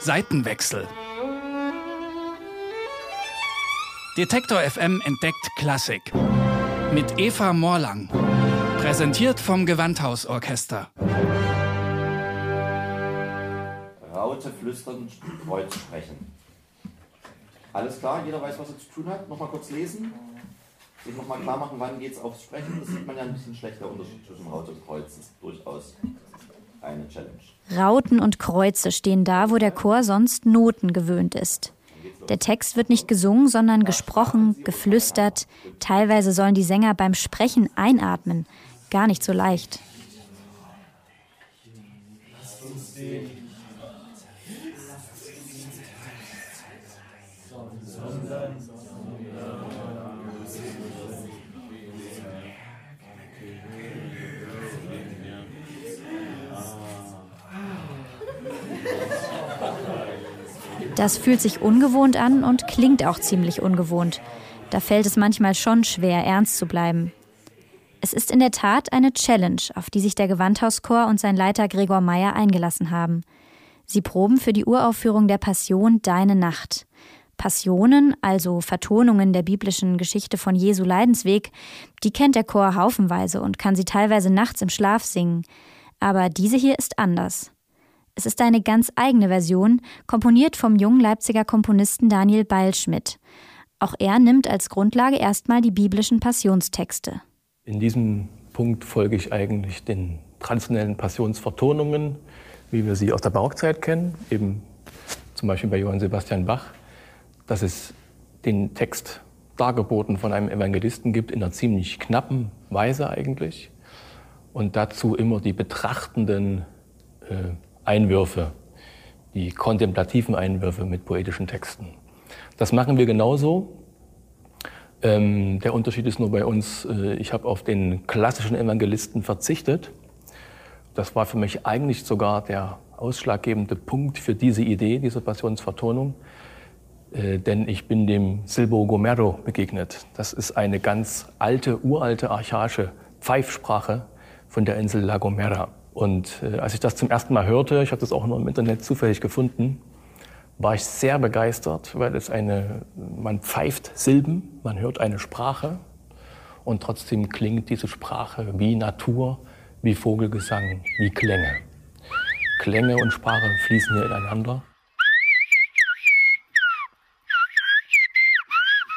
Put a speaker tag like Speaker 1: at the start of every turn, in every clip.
Speaker 1: Seitenwechsel. Detektor FM entdeckt Klassik. Mit Eva Morlang. Präsentiert vom Gewandhausorchester.
Speaker 2: Raute flüstern, Kreuz sprechen. Alles klar, jeder weiß, was er zu tun hat. Nochmal kurz lesen. Sich nochmal klar machen, wann geht es aufs Sprechen. Das sieht man ja ein bisschen schlecht, der Unterschied zwischen Raute und Kreuz. Ist durchaus eine Challenge.
Speaker 3: Rauten und Kreuze stehen da, wo der Chor sonst Noten gewöhnt ist. Der Text wird nicht gesungen, sondern gesprochen, geflüstert. Teilweise sollen die Sänger beim Sprechen einatmen. Gar nicht so leicht. Das fühlt sich ungewohnt an und klingt auch ziemlich ungewohnt. Da fällt es manchmal schon schwer, ernst zu bleiben. Es ist in der Tat eine Challenge, auf die sich der Gewandhauschor und sein Leiter Gregor Meyer eingelassen haben. Sie proben für die Uraufführung der Passion Deine Nacht. Passionen, also Vertonungen der biblischen Geschichte von Jesu Leidensweg, die kennt der Chor haufenweise und kann sie teilweise nachts im Schlaf singen. Aber diese hier ist anders. Es ist eine ganz eigene Version, komponiert vom jungen Leipziger Komponisten Daniel Beilschmidt. Auch er nimmt als Grundlage erstmal die biblischen Passionstexte.
Speaker 4: In diesem Punkt folge ich eigentlich den traditionellen Passionsvertonungen, wie wir sie aus der Barockzeit kennen, eben zum Beispiel bei Johann Sebastian Bach, dass es den Text dargeboten von einem Evangelisten gibt, in einer ziemlich knappen Weise eigentlich. Und dazu immer die betrachtenden äh, Einwürfe, die kontemplativen Einwürfe mit poetischen Texten. Das machen wir genauso. Ähm, der Unterschied ist nur bei uns, äh, ich habe auf den klassischen Evangelisten verzichtet. Das war für mich eigentlich sogar der ausschlaggebende Punkt für diese Idee, diese Passionsvertonung. Äh, denn ich bin dem Silbo Gomero begegnet. Das ist eine ganz alte, uralte, archaische Pfeifsprache von der Insel La Gomera. Und äh, als ich das zum ersten Mal hörte, ich habe das auch nur im Internet zufällig gefunden, war ich sehr begeistert, weil es eine, man pfeift Silben, man hört eine Sprache und trotzdem klingt diese Sprache wie Natur, wie Vogelgesang, wie Klänge. Klänge und Sprache fließen hier ineinander.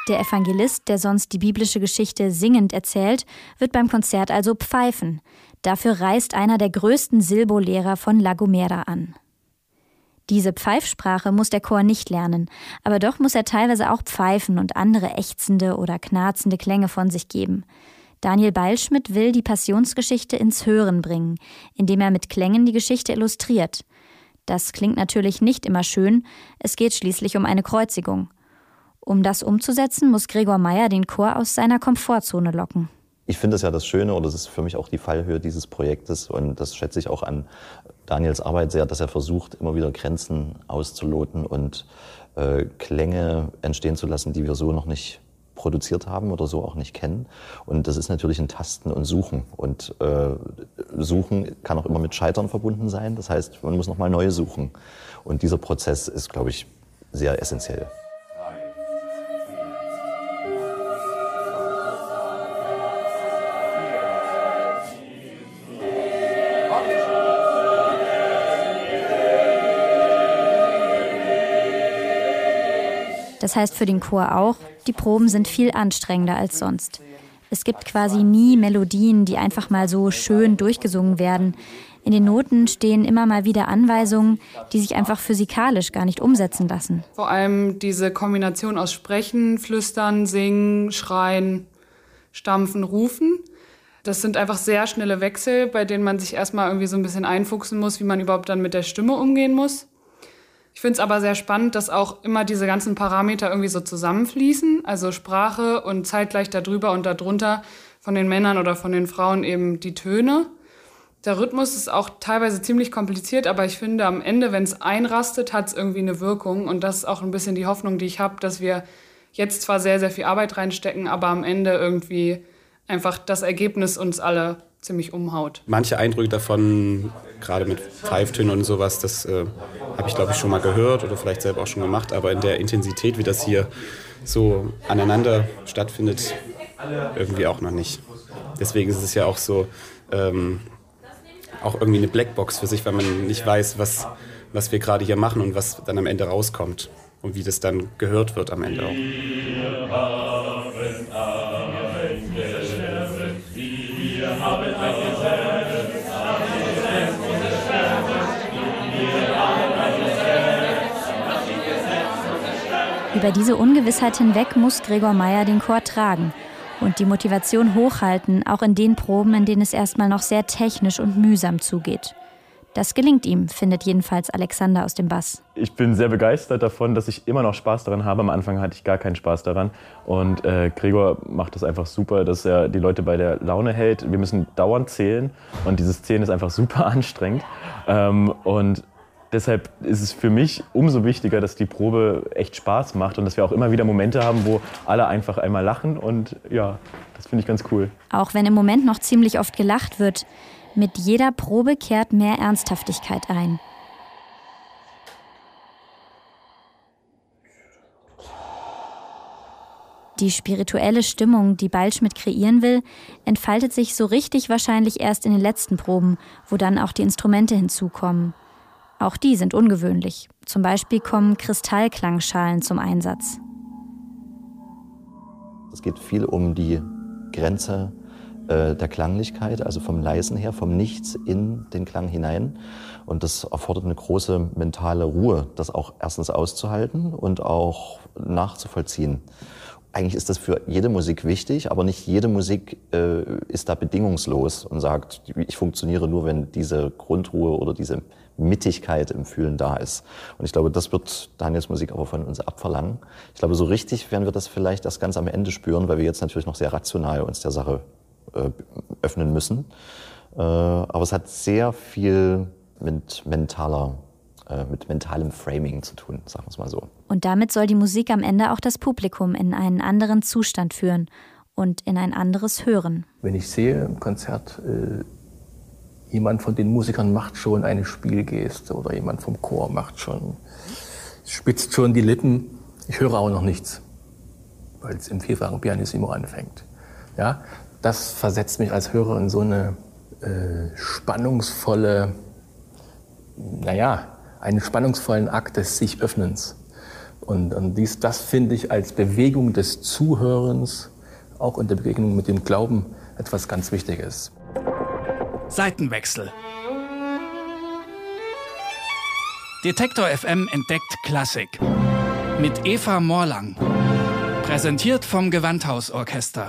Speaker 3: Der Evangelist, der sonst die biblische Geschichte singend erzählt, wird beim Konzert also pfeifen. Dafür reist einer der größten Silbolehrer von La Gomera an. Diese Pfeifsprache muss der Chor nicht lernen, aber doch muss er teilweise auch pfeifen und andere ächzende oder knarzende Klänge von sich geben. Daniel Beilschmidt will die Passionsgeschichte ins Hören bringen, indem er mit Klängen die Geschichte illustriert. Das klingt natürlich nicht immer schön, es geht schließlich um eine Kreuzigung. Um das umzusetzen, muss Gregor Meyer den Chor aus seiner Komfortzone locken
Speaker 2: ich finde es ja das Schöne oder das ist für mich auch die Fallhöhe dieses Projektes und das schätze ich auch an Daniels Arbeit sehr, dass er versucht, immer wieder Grenzen auszuloten und äh, Klänge entstehen zu lassen, die wir so noch nicht produziert haben oder so auch nicht kennen. Und das ist natürlich ein Tasten und Suchen. Und äh, Suchen kann auch immer mit Scheitern verbunden sein. Das heißt, man muss nochmal neu suchen. Und dieser Prozess ist, glaube ich, sehr essentiell.
Speaker 3: Das heißt für den Chor auch, die Proben sind viel anstrengender als sonst. Es gibt quasi nie Melodien, die einfach mal so schön durchgesungen werden. In den Noten stehen immer mal wieder Anweisungen, die sich einfach physikalisch gar nicht umsetzen lassen.
Speaker 5: Vor allem diese Kombination aus Sprechen, Flüstern, Singen, Schreien, Stampfen, Rufen. Das sind einfach sehr schnelle Wechsel, bei denen man sich erstmal irgendwie so ein bisschen einfuchsen muss, wie man überhaupt dann mit der Stimme umgehen muss. Ich finde es aber sehr spannend, dass auch immer diese ganzen Parameter irgendwie so zusammenfließen, also Sprache und zeitgleich darüber und darunter von den Männern oder von den Frauen eben die Töne. Der Rhythmus ist auch teilweise ziemlich kompliziert, aber ich finde, am Ende, wenn es einrastet, hat es irgendwie eine Wirkung. Und das ist auch ein bisschen die Hoffnung, die ich habe, dass wir jetzt zwar sehr, sehr viel Arbeit reinstecken, aber am Ende irgendwie einfach das Ergebnis uns alle ziemlich umhaut.
Speaker 6: Manche Eindrücke davon, gerade mit Pfeiftönen und sowas, das äh, habe ich glaube ich schon mal gehört oder vielleicht selber auch schon gemacht, aber in der Intensität, wie das hier so aneinander stattfindet, irgendwie auch noch nicht. Deswegen ist es ja auch so, ähm, auch irgendwie eine Blackbox für sich, weil man nicht weiß, was, was wir gerade hier machen und was dann am Ende rauskommt und wie das dann gehört wird am Ende auch.
Speaker 3: Über diese Ungewissheit hinweg muss Gregor Meyer den Chor tragen und die Motivation hochhalten, auch in den Proben, in denen es erstmal noch sehr technisch und mühsam zugeht. Das gelingt ihm, findet jedenfalls Alexander aus dem Bass.
Speaker 7: Ich bin sehr begeistert davon, dass ich immer noch Spaß daran habe. Am Anfang hatte ich gar keinen Spaß daran. Und äh, Gregor macht das einfach super, dass er die Leute bei der Laune hält. Wir müssen dauernd zählen und dieses Zählen ist einfach super anstrengend. Ähm, und deshalb ist es für mich umso wichtiger, dass die Probe echt Spaß macht und dass wir auch immer wieder Momente haben, wo alle einfach einmal lachen. Und ja, das finde ich ganz cool.
Speaker 3: Auch wenn im Moment noch ziemlich oft gelacht wird, mit jeder Probe kehrt mehr Ernsthaftigkeit ein. Die spirituelle Stimmung, die Ballschmidt kreieren will, entfaltet sich so richtig wahrscheinlich erst in den letzten Proben, wo dann auch die Instrumente hinzukommen. Auch die sind ungewöhnlich. Zum Beispiel kommen Kristallklangschalen zum Einsatz.
Speaker 2: Es geht viel um die Grenze äh, der Klanglichkeit, also vom Leisen her, vom Nichts in den Klang hinein. Und das erfordert eine große mentale Ruhe, das auch erstens auszuhalten und auch nachzuvollziehen. Eigentlich ist das für jede Musik wichtig, aber nicht jede Musik äh, ist da bedingungslos und sagt, ich funktioniere nur, wenn diese Grundruhe oder diese Mittigkeit im Fühlen da ist. Und ich glaube, das wird Daniels Musik aber von uns abverlangen. Ich glaube, so richtig werden wir das vielleicht erst ganz am Ende spüren, weil wir jetzt natürlich noch sehr rational uns der Sache äh, öffnen müssen. Äh, aber es hat sehr viel mit mentaler äh, mit mentalem Framing zu tun, sagen wir es mal so.
Speaker 3: Und damit soll die Musik am Ende auch das Publikum in einen anderen Zustand führen und in ein anderes Hören.
Speaker 4: Wenn ich sehe im Konzert, äh, jemand von den Musikern macht schon eine Spielgeste oder jemand vom Chor macht schon, spitzt schon die Lippen, ich höre auch noch nichts, weil es im vierfachen Pianissimo anfängt. Ja, das versetzt mich als Hörer in so eine äh, spannungsvolle, naja, einen spannungsvollen Akt des sich Öffnens. Und, und dies, das finde ich als Bewegung des Zuhörens, auch in der Begegnung mit dem Glauben, etwas ganz Wichtiges.
Speaker 1: Seitenwechsel. Detektor FM entdeckt Klassik. Mit Eva Morlang. Präsentiert vom Gewandhausorchester.